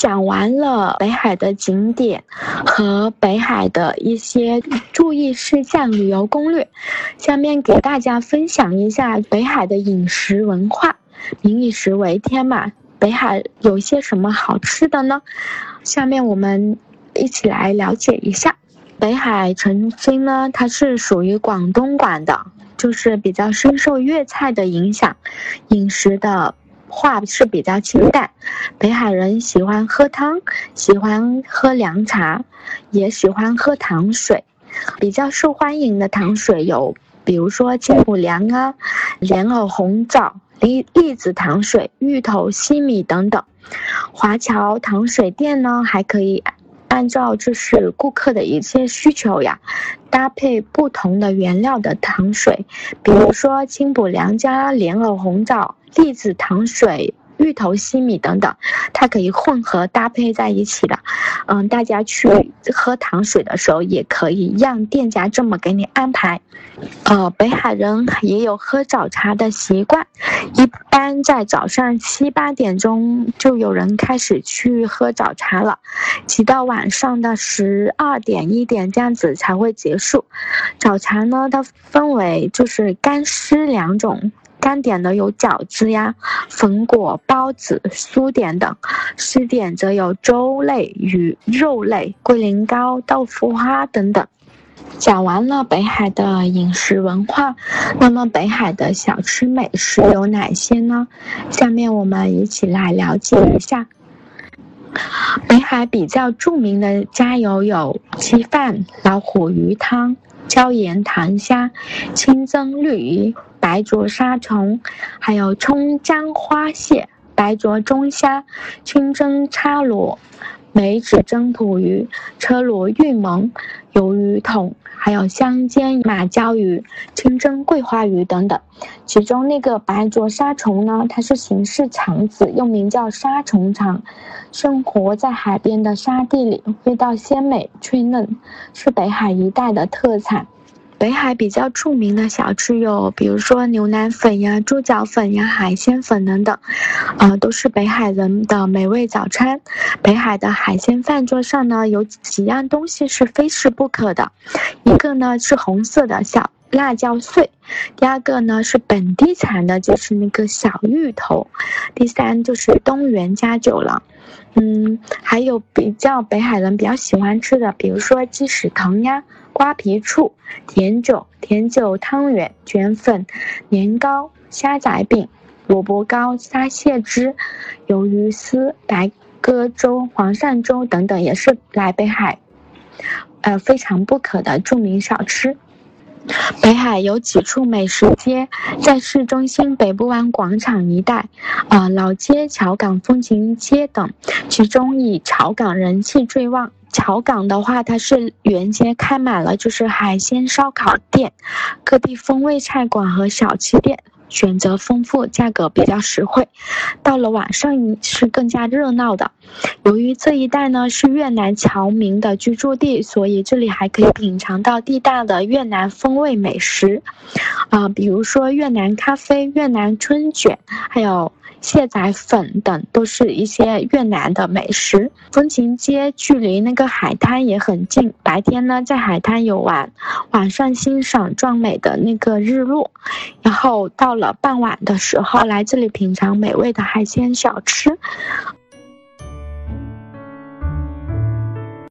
讲完了北海的景点和北海的一些注意事项、旅游攻略，下面给大家分享一下北海的饮食文化。民以食为天嘛，北海有些什么好吃的呢？下面我们一起来了解一下。北海曾经呢，它是属于广东管的，就是比较深受粤菜的影响，饮食的话是比较清淡。北海人喜欢喝汤，喜欢喝凉茶，也喜欢喝糖水。比较受欢迎的糖水有，比如说清补凉啊、莲藕红枣、栗栗子糖水、芋头西米等等。华侨糖水店呢，还可以。按照就是顾客的一些需求呀，搭配不同的原料的糖水，比如说清补凉加莲藕红枣、栗子糖水。芋头西米等等，它可以混合搭配在一起的。嗯，大家去喝糖水的时候，也可以让店家这么给你安排。呃，北海人也有喝早茶的习惯，一般在早上七八点钟就有人开始去喝早茶了，直到晚上的十二点一点这样子才会结束。早茶呢，它分为就是干湿两种。干点的有饺子呀、粉果、包子、酥点等；湿点则有粥类与肉类、龟苓膏、豆腐花等等。讲完了北海的饮食文化，那么北海的小吃美食有哪些呢？下面我们一起来了解一下。北海比较著名的家油有鸡饭、老虎鱼汤。椒盐糖虾、清蒸绿鱼、白灼沙虫，还有葱姜花蟹、白灼中虾、清蒸叉螺、梅子蒸土鱼、车螺玉蒙、鱿鱼筒。还有香煎马鲛鱼、清蒸桂花鱼等等，其中那个白灼沙虫呢，它是形式肠子，又名叫沙虫肠，生活在海边的沙地里，味道鲜美脆嫩，是北海一带的特产。北海比较著名的小吃有，比如说牛腩粉呀、猪脚粉呀、海鲜粉等等，啊，都是北海人的美味早餐。北海的海鲜饭桌上呢，有几样东西是非吃不可的，一个呢是红色的小辣椒碎，第二个呢是本地产的，就是那个小芋头，第三就是东源加酒了。嗯，还有比较北海人比较喜欢吃的，比如说鸡屎藤呀。瓜皮醋、甜酒、甜酒汤圆、卷粉、年糕、虾仔饼、萝卜糕、沙蟹汁、鱿鱼丝、白鸽粥、黄鳝粥等等，也是来北海，呃非常不可的著名小吃。北海有几处美食街，在市中心北部湾广场一带，啊老街、桥港风情街等，其中以桥港人气最旺。桥港的话，它是沿街开满了，就是海鲜烧烤店、各地风味菜馆和小吃店，选择丰富，价格比较实惠。到了晚上是更加热闹的。由于这一带呢是越南侨民的居住地，所以这里还可以品尝到地道的越南风味美食，啊，比如说越南咖啡、越南春卷，还有。蟹仔粉等都是一些越南的美食。风情街距离那个海滩也很近，白天呢在海滩游玩，晚上欣赏壮美的那个日落，然后到了傍晚的时候来这里品尝美味的海鲜小吃。